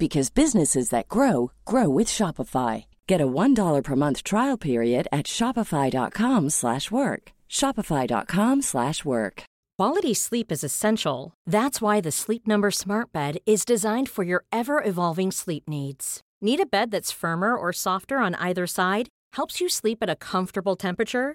because businesses that grow grow with Shopify. Get a $1 per month trial period at Shopify.com slash work. Shopify.com slash work. Quality sleep is essential. That's why the Sleep Number Smart Bed is designed for your ever-evolving sleep needs. Need a bed that's firmer or softer on either side? Helps you sleep at a comfortable temperature?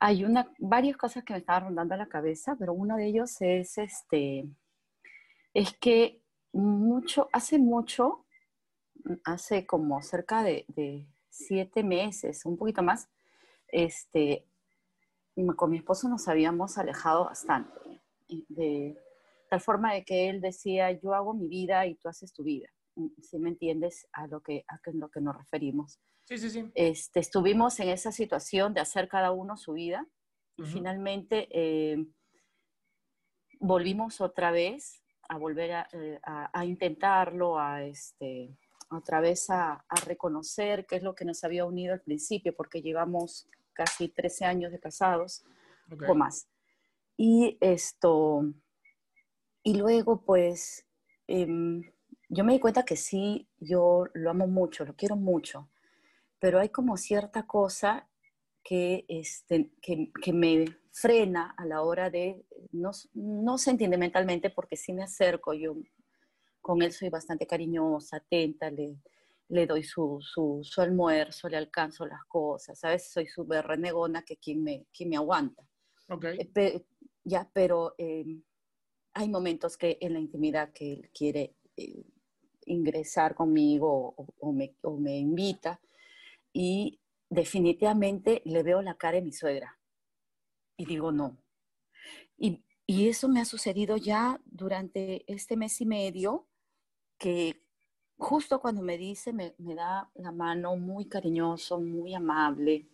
Hay una, varias cosas que me estaban rondando a la cabeza, pero uno de ellos es este, es que mucho, hace mucho, hace como cerca de, de siete meses, un poquito más, este, con mi esposo nos habíamos alejado bastante, de tal forma de que él decía, yo hago mi vida y tú haces tu vida, si me entiendes a lo que, a lo que nos referimos. Sí, sí, sí. Este, estuvimos en esa situación de hacer cada uno su vida y Ujú. finalmente eh, volvimos otra vez a volver a, eh, a- a intentarlo, a este, otra vez a, a reconocer qué es lo que nos había unido al principio, porque llevamos casi 13 años de casados Ok. o más. Y esto, y luego pues em, yo me di cuenta que sí, yo lo amo mucho, lo quiero mucho, pero hay como cierta cosa que, este, que, que me frena a la hora de, no, no sentimentalmente, porque sí me acerco, yo con él soy bastante cariñosa, atenta, le, le doy su, su, su almuerzo, le alcanzo las cosas, ¿sabes? Soy súper renegona que quien me, quien me aguanta. Ok. Eh, pe- ya, pero eh, hay momentos que en la intimidad que él quiere eh, ingresar conmigo o, me, invita y definitivamente le veo la cara de mi suegra y digo no. Y, y eso me ha sucedido ya durante este mes y medio que justo cuando me dice, me, me da la mano muy cariñoso, muy amable,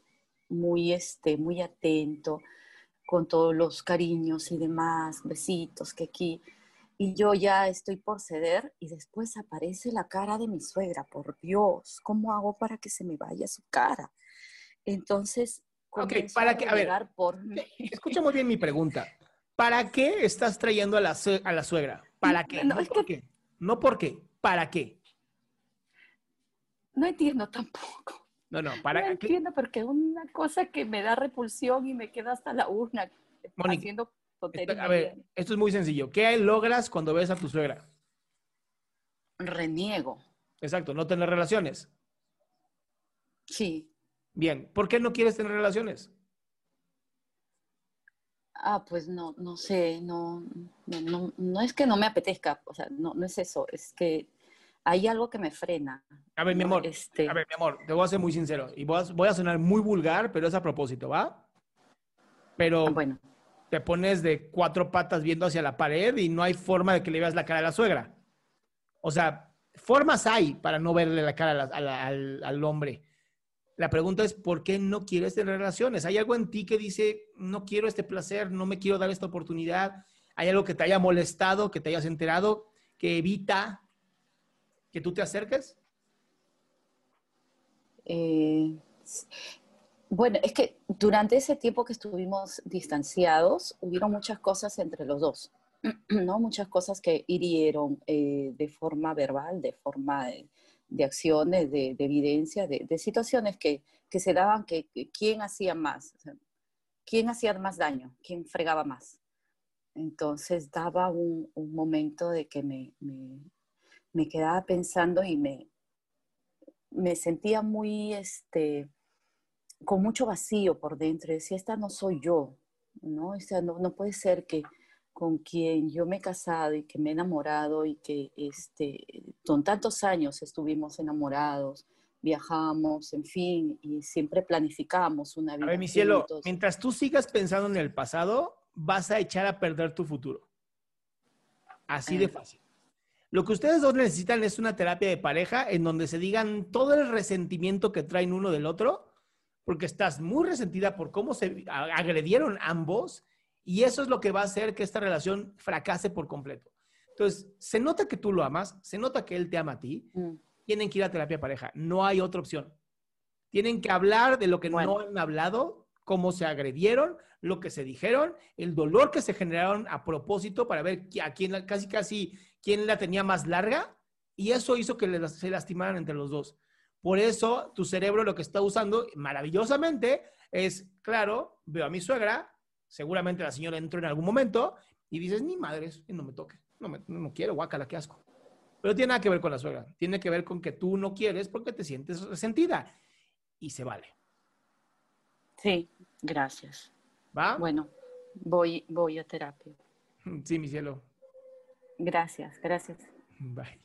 muy, este, muy atento, con todos los cariños y demás, besitos que aquí. Y yo ya estoy por ceder y después aparece la cara de mi suegra, por Dios, ¿cómo hago para que se me vaya su cara? Entonces, Ok, para a que- a ver, renegar por mí. Escucha muy bien mi pregunta. ¿Para qué estás trayendo a la, a la suegra? ¿Para qué? No, No, es por que- qué. No por qué. ¿Para qué? No entiendo tampoco. No, no, No para qué. entiendo porque es una cosa que me da repulsión y me queda hasta la urna Mónica, haciendo tonterías. A ver, esto es muy sencillo. ¿Qué logras cuando ves a tu suegra? Reniego. Exacto, no tener relaciones. Sí. Bien, ¿por qué no quieres tener relaciones? Ah, pues no, no sé, no, no, no, no es que no me apetezca, o sea, no, no es eso, es que hay algo que me frena. A ver, mi amor, Este, a ver, mi amor, te voy a ser muy sincero y voy a, voy a sonar muy vulgar, pero es a propósito, ¿va? Pero ah, bueno, te pones de cuatro patas viendo hacia la pared y no hay forma de que le veas la cara a la suegra. O sea, formas hay para no verle la cara al, hombre. La pregunta es, ¿por qué no quieres tener relaciones? ¿Hay algo en ti que dice, no quiero este placer, no me quiero dar esta oportunidad? ¿Hay algo que te haya molestado, que te hayas enterado, que evita que tú te acerques? Eh, bueno, es que durante ese tiempo que estuvimos distanciados, hubieron muchas cosas entre los dos, ¿no? Muchas cosas que hirieron eh, de forma verbal, de forma de, acciones, de, evidencia, de, situaciones que, se daban que, quién hacía más, quién hacía más daño, quién fregaba más. Entonces daba un, momento de que me, me, quedaba pensando y me, me sentía muy, este, con mucho vacío por dentro. Decía, esta no soy yo, ¿no? O sea, no, no puede ser que con quien yo me he casado y que me he enamorado y que este, con tantos años estuvimos enamorados, viajamos, en fin, y siempre planificamos una vida. A ver, mi cielo, mientras tú sigas pensando en el pasado, vas a echar a perder tu futuro. Así de fácil. Lo que ustedes dos necesitan es una terapia de pareja en donde se digan todo el resentimiento que traen uno del otro porque estás muy resentida por cómo se agredieron ambos y eso es lo que va a hacer que esta relación fracase por completo. Entonces, se nota que tú lo amas, se nota que él te ama a ti, mm. tienen que ir a terapia pareja, no hay otra opción. Tienen que hablar de lo que no han hablado, cómo se agredieron, lo que se dijeron, el dolor que se generaron a propósito para ver a quién, casi casi, quién la tenía más larga y eso hizo que se lastimaran entre los dos. Por eso tu cerebro lo que está usando maravillosamente es, claro, veo a mi suegra, seguramente la señora entró en algún momento y dices, ni madres, no me toque, no, me, no quiero, guácala, qué asco. Pero tiene nada que ver con la suegra, tiene que ver con que tú no quieres porque te sientes resentida y se vale. Sí, gracias. ¿Va? Bueno, voy, voy a terapia. Sí, mi cielo. Gracias, gracias. Bye.